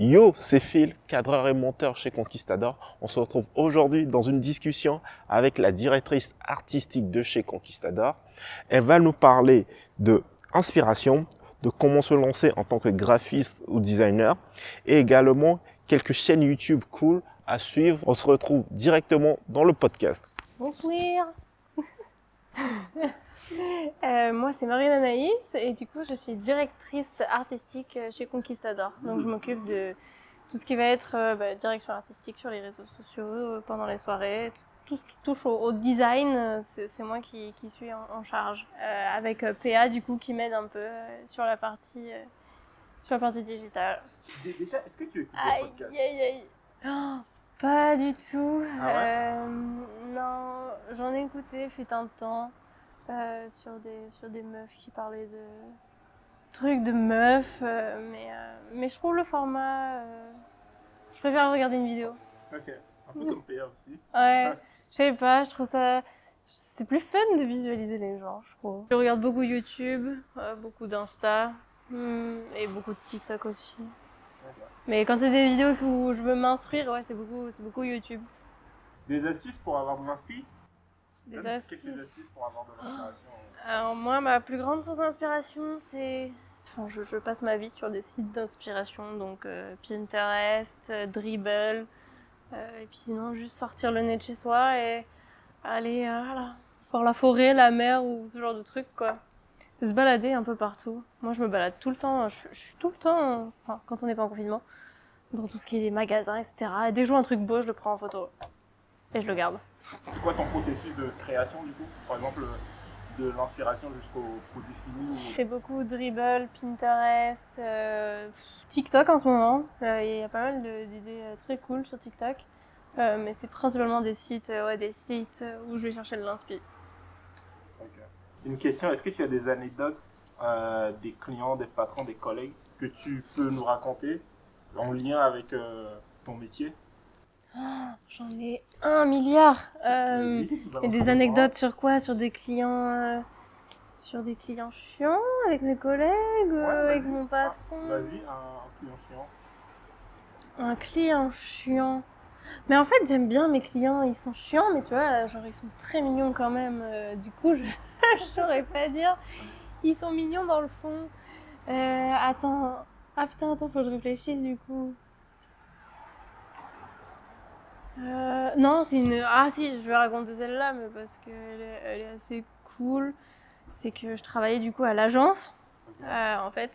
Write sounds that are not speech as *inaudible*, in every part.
Yo, c'est Phil, cadreur et monteur chez Conquistador. On se retrouve aujourd'hui dans une discussion avec la directrice artistique de chez Conquistador. Elle va nous parler de inspiration, de comment se lancer en tant que graphiste ou designer et également quelques chaînes YouTube cool à suivre. On se retrouve directement dans le podcast. Bonsoir *laughs* Euh, moi, c'est Marine Anaïs et du coup, je suis directrice artistique chez Conquistador. Donc, je m'occupe de tout ce qui va être euh, bah, direction artistique sur les réseaux sociaux, euh, pendant les soirées, tout ce qui touche au, au design, c'est moi qui, qui suis en, en charge. Euh, avec PA, du coup, qui m'aide un peu sur la partie, sur la partie digitale. Déjà, est-ce que tu écoutes Aïe, des podcasts? aïe, aïe. Oh, pas du tout. Ah ouais? Non, j'en ai écouté, fut un temps, euh, sur, des, sur des meufs qui parlaient de trucs de meufs, euh, mais, euh, mais je trouve le format. je préfère regarder une vidéo. Ok, un peu comme PA aussi. Ouais, je sais pas, je trouve ça. C'est plus fun de visualiser les gens, je trouve. Je regarde beaucoup YouTube, beaucoup d'Insta, hmm, et beaucoup de TikTok aussi. Mais quand c'est des vidéos où je veux m'instruire, ouais, c'est beaucoup, beaucoup YouTube. Des astuces pour avoir de l'inspi? Des Quelques astuces. astuces pour avoir de l'inspiration. Alors moi, ma plus grande source d'inspiration, c'est... Enfin, je, je passe ma vie sur des sites d'inspiration, donc euh, Pinterest, euh, Dribble, euh, et puis sinon juste sortir le nez de chez soi et aller voilà, voir la forêt, la mer ou ce genre de trucs quoi. Se balader un peu partout. Moi je me balade tout le temps, je, je suis tout le temps, enfin quand on n'est pas en confinement, dans tout ce qui est les magasins, etc. Et dès que je vois un truc beau, je le prends en photo. Et je le garde. C'est quoi ton processus de création du coup? Par exemple, de l'inspiration jusqu'au produit fini Je fais beaucoup dribble, Pinterest, euh, TikTok en ce moment. Euh, Il y a pas mal d'idées euh, très cool sur TikTok. Euh, mais c'est principalement des sites, ouais, des sites où je vais chercher de l'inspi. Une question, est-ce que tu as des anecdotes des clients, des patrons, des collègues que tu peux nous raconter en lien avec ton métier? J'en ai un milliard. Euh, et des anecdotes sur quoi? Sur des clients, euh, sur des clients chiants avec mes collègues, euh, Ouais, avec mon patron. Vas-y, un, un client chiant. Un client chiant. Mais en fait, j'aime bien mes clients, ils sont chiants, mais tu vois, genre ils sont très mignons quand même. Euh, du coup, *laughs* je saurais pas dire. Ils sont mignons dans le fond. Attends. Ah putain, attends, faut que je réfléchisse du coup. Euh, non, c'est une. Ah si, je vais raconter celle-là, mais parce qu'elle est, elle est assez cool. C'est que je travaillais du coup à l'agence, euh, en fait.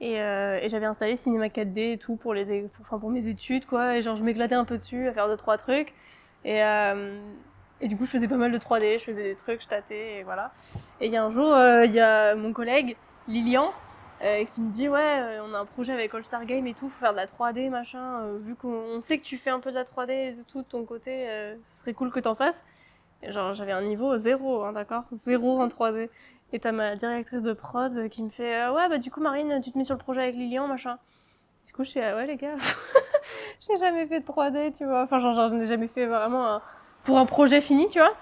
Et, euh, et j'avais installé Cinema 4D et tout pour, les, enfin, pour mes études, quoi. Et genre, je m'éclatais un peu dessus à faire deux, trois trucs. Et, et du coup, je faisais pas mal de 3D, je faisais des trucs, je tâtais, et voilà. Et il y a un jour, il y a mon collègue, Lilian, euh, qui me dit Ouais, euh, on a un projet avec All Star Game et tout, faut faire de la 3D, machin. euh, vu qu'on on sait que tu fais un peu de la 3D de tout de ton côté, ce serait cool que t'en fasses. Et genre, j'avais un niveau zéro, hein, d'accord? Zéro en 3D. Et t'as ma directrice de prod qui me fait Ouais, bah du coup, Marine, tu te mets sur le projet avec Lilian, machin. Du coup, je suis ah Ouais, les gars, *laughs* j'ai jamais fait de 3D, tu vois. Enfin, genre, j'en ai jamais fait vraiment pour un projet fini, tu vois.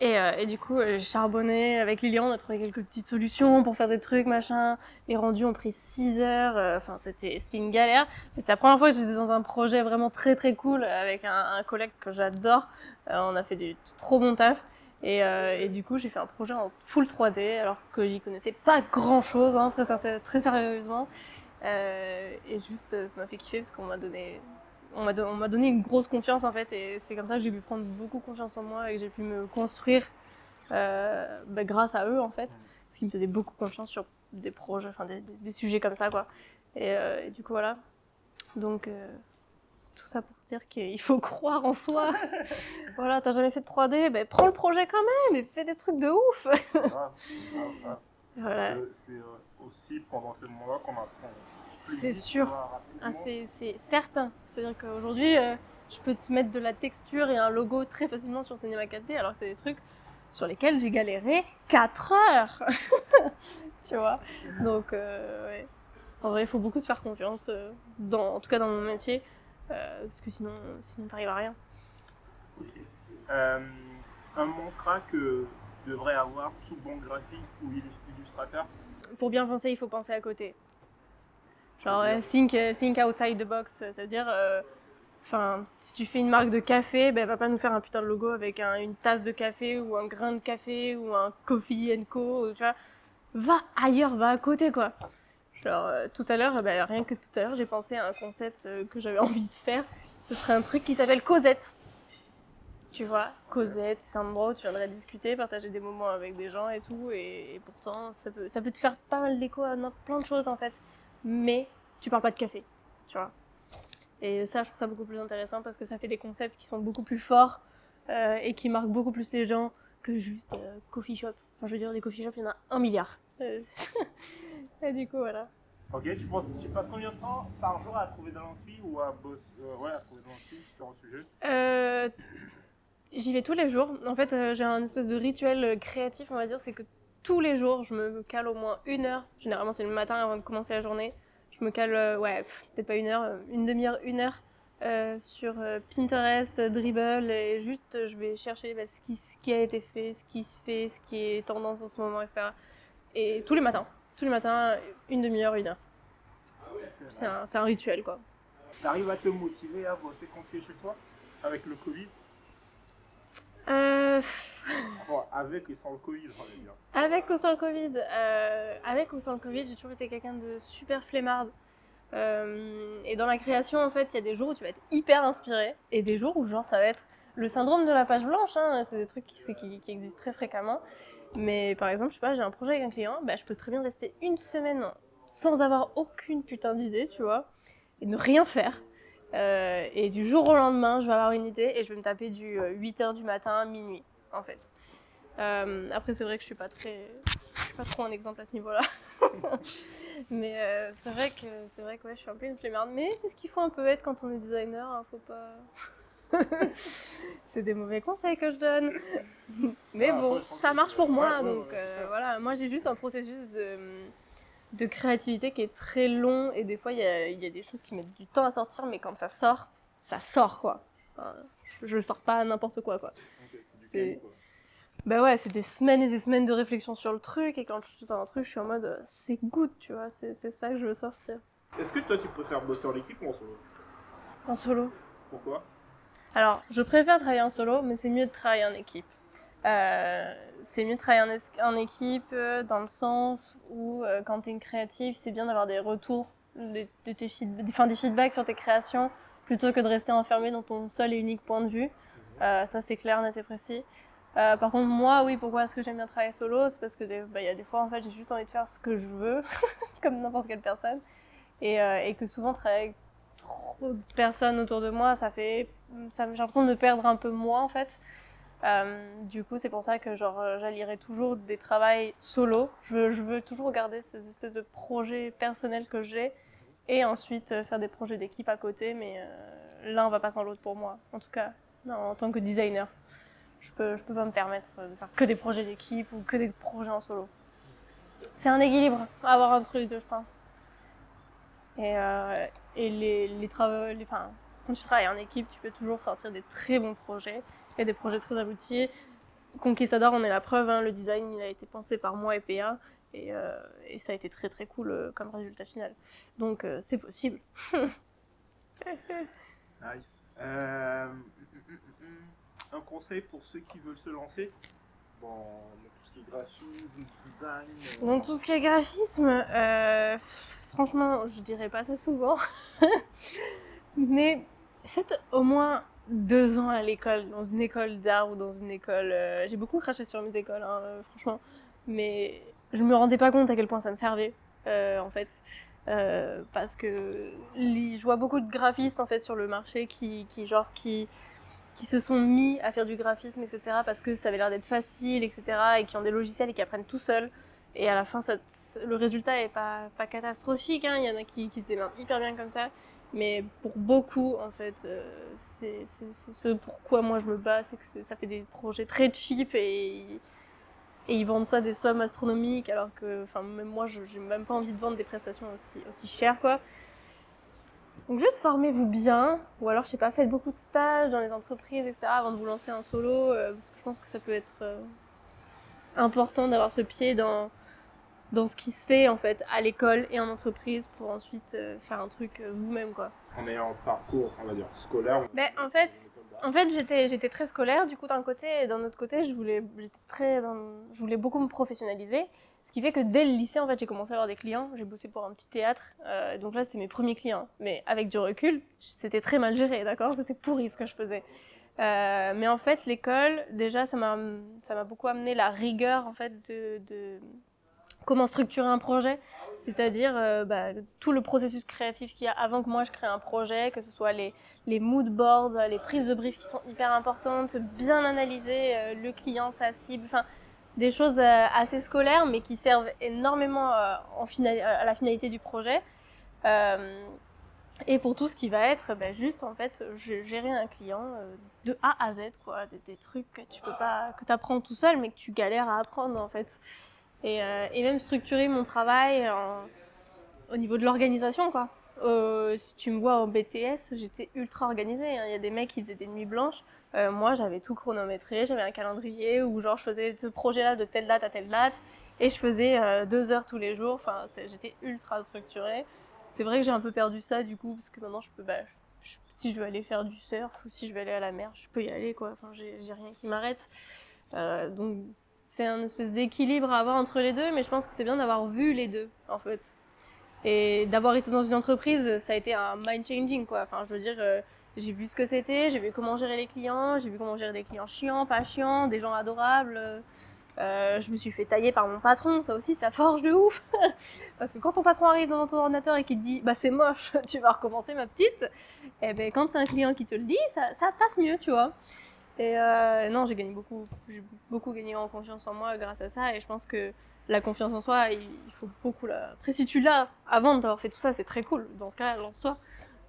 Et, euh, et du coup, euh, j'ai charbonné avec Lilian, on a trouvé quelques petites solutions pour faire des trucs, machin. Les rendus ont pris 6 heures, euh, enfin, c'était c'était une galère. Mais c'est la première fois que j'étais dans un projet vraiment très très cool avec un, collègue que j'adore. Euh, on a fait du trop bon taf. Et, euh, du coup, j'ai fait un projet en full 3D, alors que j'y connaissais pas grand chose, hein, très, très sérieusement. Euh, et juste, euh, ça m'a fait kiffer parce qu'on m'a donné, on m'a don- on m'a donné une grosse confiance en fait, et c'est comme ça que j'ai pu prendre beaucoup confiance en moi et que j'ai pu me construire euh, bah, grâce à eux en fait, parce qu'ils me faisaient beaucoup confiance sur des projets, enfin des, des- des sujets comme ça quoi. Et, euh, et du coup voilà. Donc euh, c'est tout ça pour dire qu'il faut *laughs* croire en soi. *laughs* voilà, t'as jamais fait de 3D, ben prends le projet quand même et fais des trucs de ouf. *laughs* Voilà. C'est aussi pendant ce moment-là qu'on apprend. C'est sûr. Ah, c'est certain. C'est-à-dire qu'aujourd'hui, euh, je peux te mettre de la texture et un logo très facilement sur Cinema 4D, alors que c'est des trucs sur lesquels j'ai galéré 4 heures. *laughs* tu vois Donc, euh, ouais. En vrai, il faut beaucoup se faire confiance, euh, dans, en tout cas dans mon métier, euh, parce que sinon, sinon t'arrives à rien. Ok. Euh, un mantra que devrait avoir tout bon graphiste ou illus- illustrateur? Pour bien penser, il faut penser à côté. Genre, euh, think, euh, think outside the box, euh, c'est-à-dire, euh, enfin, si tu fais une marque de café, ben, va pas nous faire un putain de logo avec un- une tasse de café ou un grain de café ou un coffee and co, ou, tu vois. Va ailleurs, va à côté, quoi. Genre, euh, tout à l'heure, ben, rien que tout à l'heure, j'ai pensé à un concept euh, que j'avais *laughs* envie de faire. Ce serait un truc qui s'appelle Cosette. Tu vois, Cosette, c'est un endroit où tu viendrais discuter, partager des moments avec des gens et tout, et, et pourtant, ça peut, ça peut te faire pas mal d'écho à plein de choses, en fait. Mais tu parles pas de café, tu vois. Et ça, je trouve ça beaucoup plus intéressant parce que ça fait des concepts qui sont beaucoup plus forts euh, et qui marquent beaucoup plus les gens que juste euh, coffee shop. Enfin, je veux dire, des coffee shops, il y en a un milliard. Euh, *laughs* et du coup, voilà. Ok, tu, penses, tu passes combien de temps par jour à trouver de l'inspi ou à bosser euh, ouais, à trouver de l'inspi sur un sujet? J'y vais tous les jours. En fait, j'ai un espèce de rituel créatif, on va dire, c'est que tous les jours, je me cale au moins une heure. Généralement, c'est le matin avant de commencer la journée. Je me cale, euh, ouais, peut-être pas une heure, euh, une demi-heure, une heure euh, sur Pinterest, Dribble, et juste, je vais chercher bah, ce, qui, ce qui a été fait, ce qui se fait, ce qui est tendance en ce moment, etc. Et tous les matins, tous les matins, une demi-heure, une heure. C'est un, rituel, quoi. T'arrives à te motiver à bosser quand tu es chez toi Avec le Covid? Euh... Avec et sans le Covid, va dire. Avec ou sans le Covid, euh, avec ou sans le Covid, j'ai toujours été quelqu'un de super flemmarde. Euh, et dans la création, en fait, il y a des jours où tu vas être hyper inspiré et des jours où, genre, ça va être le syndrome de la page blanche. Hein, c'est des trucs qui, existent très fréquemment. Mais par exemple, je sais pas, j'ai un projet avec un client, bah, je peux très bien rester une semaine sans avoir aucune putain d'idée, tu vois, et ne rien faire. Euh, et du jour au lendemain, je vais avoir une idée et je vais me taper du 8h du matin à minuit, en fait. Euh, après, c'est vrai que je suis pas très, je suis pas trop un exemple à ce niveau-là. *laughs* mais euh, c'est vrai que c'est vrai que ouais, je suis un peu une flemmarde. Mais c'est ce qu'il faut un peu être quand on est designer. Hein, faut pas. *laughs* c'est des mauvais conseils que je donne. *laughs* mais Ah, bon, ça marche pour moi. ouais, donc ouais, euh, voilà, moi j'ai juste un processus de de créativité qui est très long et des fois il y a, y a des choses qui mettent du temps à sortir, mais quand ça sort, ça sort quoi. Je, je sors pas n'importe quoi quoi. C'est. Bah ouais, c'est des semaines et des semaines de réflexion sur le truc, et quand je sors un truc, je suis en mode c'est good, tu vois, c'est c'est ça que je veux sortir. Est-ce que toi tu préfères bosser en équipe ou en solo? En solo. Pourquoi? Alors, je préfère travailler en solo, mais c'est mieux de travailler en équipe. Euh, c'est mieux de travailler en, équipe euh, dans le sens où, euh, quand tu es une créative, c'est bien d'avoir des retours, de, de tes feed- des- enfin, des feedbacks sur tes créations, plutôt que de rester enfermé dans ton seul et unique point de vue. Euh, ça, c'est clair, net et précis. Euh, par contre, moi, oui, pourquoi est-ce que j'aime bien travailler solo? C'est parce que bah, il y a des fois, en fait, j'ai juste envie de faire ce que je veux, *laughs* comme n'importe quelle personne. Et, euh, et que souvent, travailler avec trop de personnes autour de moi, ça fait. Ça, j'ai l'impression de me perdre un peu moi, en fait. Du coup, c'est pour ça que genre, j'allierai toujours des travails solo. Je je veux toujours garder ces espèces de projets personnels que j'ai et ensuite faire des projets d'équipe à côté, mais l'un va pas sans l'autre pour moi. En tout cas, non, en tant que designer. Je peux, peux pas me permettre de faire que des projets d'équipe ou que des projets en solo. C'est un équilibre à avoir entre les deux, je pense. Et, euh, les, travaux, enfin, quand tu travailles en équipe, tu peux toujours sortir des très bons projets et des projets très aboutis. Conquistador, on est la preuve, hein, le design a été pensé par moi et PA et, euh, et ça a été très très cool euh, comme résultat final. Donc c'est possible. *laughs* Nice. Euh, un conseil pour ceux qui veulent se lancer dans dans tout ce qui est graphisme, euh, Dans tout ce qui est graphisme, euh, franchement, je dirais pas ça souvent. *laughs* Mais faites au moins deux ans à l'école, dans une école d'art ou dans une école. euh, J'ai beaucoup craché sur mes écoles, hein, euh, franchement. Mais je me rendais pas compte à quel point ça me servait, euh, en fait. Euh, parce que je vois beaucoup de graphistes en fait sur le marché qui, genre qui qui se sont mis à faire du graphisme etc parce que ça avait l'air d'être facile etc et qui ont des logiciels et qui apprennent tout seuls et à la fin, le résultat est pas, catastrophique. Hein. Il y en a qui, se démerdent hyper bien comme ça. Mais pour beaucoup, en fait, euh, c'est ce pourquoi moi je me bats. C'est que ça fait des projets très cheap et, et ils vendent ça des sommes astronomiques. Alors que, enfin, même moi, j'ai même pas envie de vendre des prestations aussi, aussi chères, quoi. Donc juste formez-vous bien, ou alors je sais pas, faites beaucoup de stages dans les entreprises, etc. avant de vous lancer en solo, euh, parce que je pense que ça peut être euh, important d'avoir ce pied dans dans ce qui se fait en fait à l'école et en entreprise pour ensuite euh, faire un truc vous-même quoi. En ayant un parcours, on va dire, scolaire. Ben, en fait, en fait, j'étais, très scolaire du coup d'un côté et d'un autre côté, je voulais, j'étais très, je voulais beaucoup me professionnaliser. Ce qui fait que dès le lycée, en fait, j'ai commencé à avoir des clients. J'ai bossé pour un petit théâtre, euh, donc là, c'était mes premiers clients. Mais avec du recul, c'était très mal géré, d'accord? C'était pourri ce que je faisais. Euh, mais en fait, l'école, déjà, ça m'a, ça m'a beaucoup amené la rigueur, en fait, de comment structurer un projet. C'est-à-dire euh, bah, tout le processus créatif qu'il y a avant que moi je crée un projet, que ce soit les, les mood boards, les prises de brief qui sont hyper importantes, bien analyser euh, le client, sa cible, enfin des choses euh, assez scolaires mais qui servent énormément à la finalité du projet. Et pour tout ce qui va être bah, juste en fait gérer un client de A à Z quoi, des, trucs que tu peux pas que apprends tout seul mais que tu galères à apprendre en fait. Et, euh, et même structurer mon travail en- au niveau de l'organisation quoi. Euh, si tu me vois au BTS, j'étais ultra organisée. hein. Il y a des mecs qui faisaient des nuits blanches. Euh, moi, j'avais tout chronométré. J'avais un calendrier où, genre, je faisais ce projet-là de telle date à telle date. Et je faisais deux heures tous les jours. Enfin, j'étais ultra structurée. C'est vrai que j'ai un peu perdu ça, du coup, parce que maintenant, je peux, bah, si je veux aller faire du surf ou si je veux aller à la mer, je peux y aller, quoi. Enfin, j'ai rien qui m'arrête. Donc, c'est un espèce d'équilibre à avoir entre les deux, mais je pense que c'est bien d'avoir vu les deux, en fait. Et d'avoir été dans une entreprise, ça a été un mind changing, quoi. Enfin, je veux dire, euh, j'ai vu ce que c'était, j'ai vu comment gérer les clients, j'ai vu comment gérer des clients chiants, pas chiants, des gens adorables. Euh, je me suis fait tailler par mon patron, ça aussi, ça forge de ouf. *laughs* Parce que quand ton patron arrive devant ton ordinateur et qu'il te dit, bah c'est moche, *laughs* tu vas recommencer ma petite, et ben quand c'est un client qui te le dit, ça, ça passe mieux, tu vois. Et euh, non, j'ai gagné beaucoup, j'ai beaucoup gagné en confiance en moi grâce à ça, et je pense que la confiance en soi, il, il faut beaucoup la. Après, si tu l'as avant d'avoir fait tout ça, c'est très cool. Dans ce cas-là, lance-toi.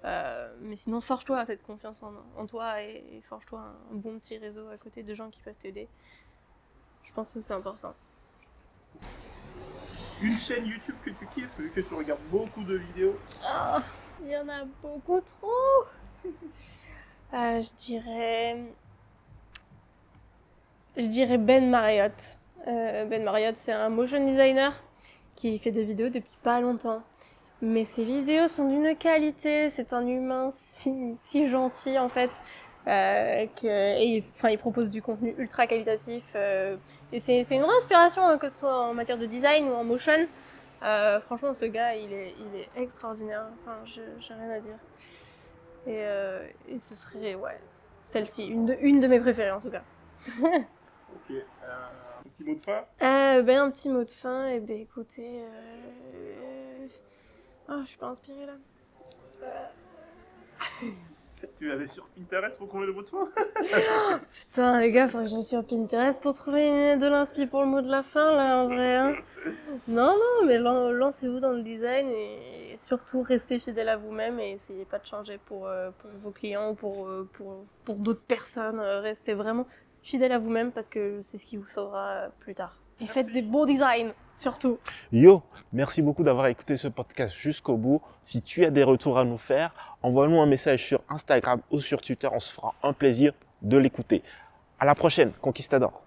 Euh, mais sinon, forge-toi cette confiance en, en toi et, et forge-toi un, un bon petit réseau à côté de gens qui peuvent t'aider. Je pense que c'est important. Une chaîne YouTube que tu kiffes, vu que tu regardes beaucoup de vidéos. Ah, il y en a beaucoup trop. *laughs* Euh, je dirais. Je dirais Ben Marriott. Euh, ben Marriott, c'est un motion designer qui fait des vidéos depuis pas longtemps. Mais ses vidéos sont d'une qualité, c'est un humain si, gentil en fait. Euh, et enfin, il propose du contenu ultra qualitatif. euh, et c'est une vraie inspiration, hein, que ce soit en matière de design ou en motion. Franchement, ce gars, il est, extraordinaire. Enfin, j'ai rien à dire. Et, ce serait, ouais, celle-ci, une de mes préférées en tout cas. *laughs* Ok. Euh, un petit mot de fin. Euh, ben, un petit mot de fin, et ben écoutez. Euh... Oh, je suis pas inspirée là. *laughs* Tu allais sur Pinterest pour trouver le mot de fin Putain, les gars, faudrait que j'aille sur Pinterest pour trouver de l'inspi pour le mot de la fin là, en vrai. hein. Non, non, mais lan- lancez-vous dans le design et surtout restez fidèle à vous-même et essayez pas de changer pour, euh, pour vos clients ou pour, euh, pour, pour d'autres personnes. Euh, Restez vraiment fidèle à vous-même parce que c'est ce qui vous sauvera euh, plus tard. Et Merci. faites des beaux designs, surtout. Yo, merci beaucoup d'avoir écouté ce podcast jusqu'au bout. Si tu as des retours à nous faire, envoie-nous un message sur Instagram ou sur Twitter. On se fera un plaisir de l'écouter. À la prochaine, Conquistador.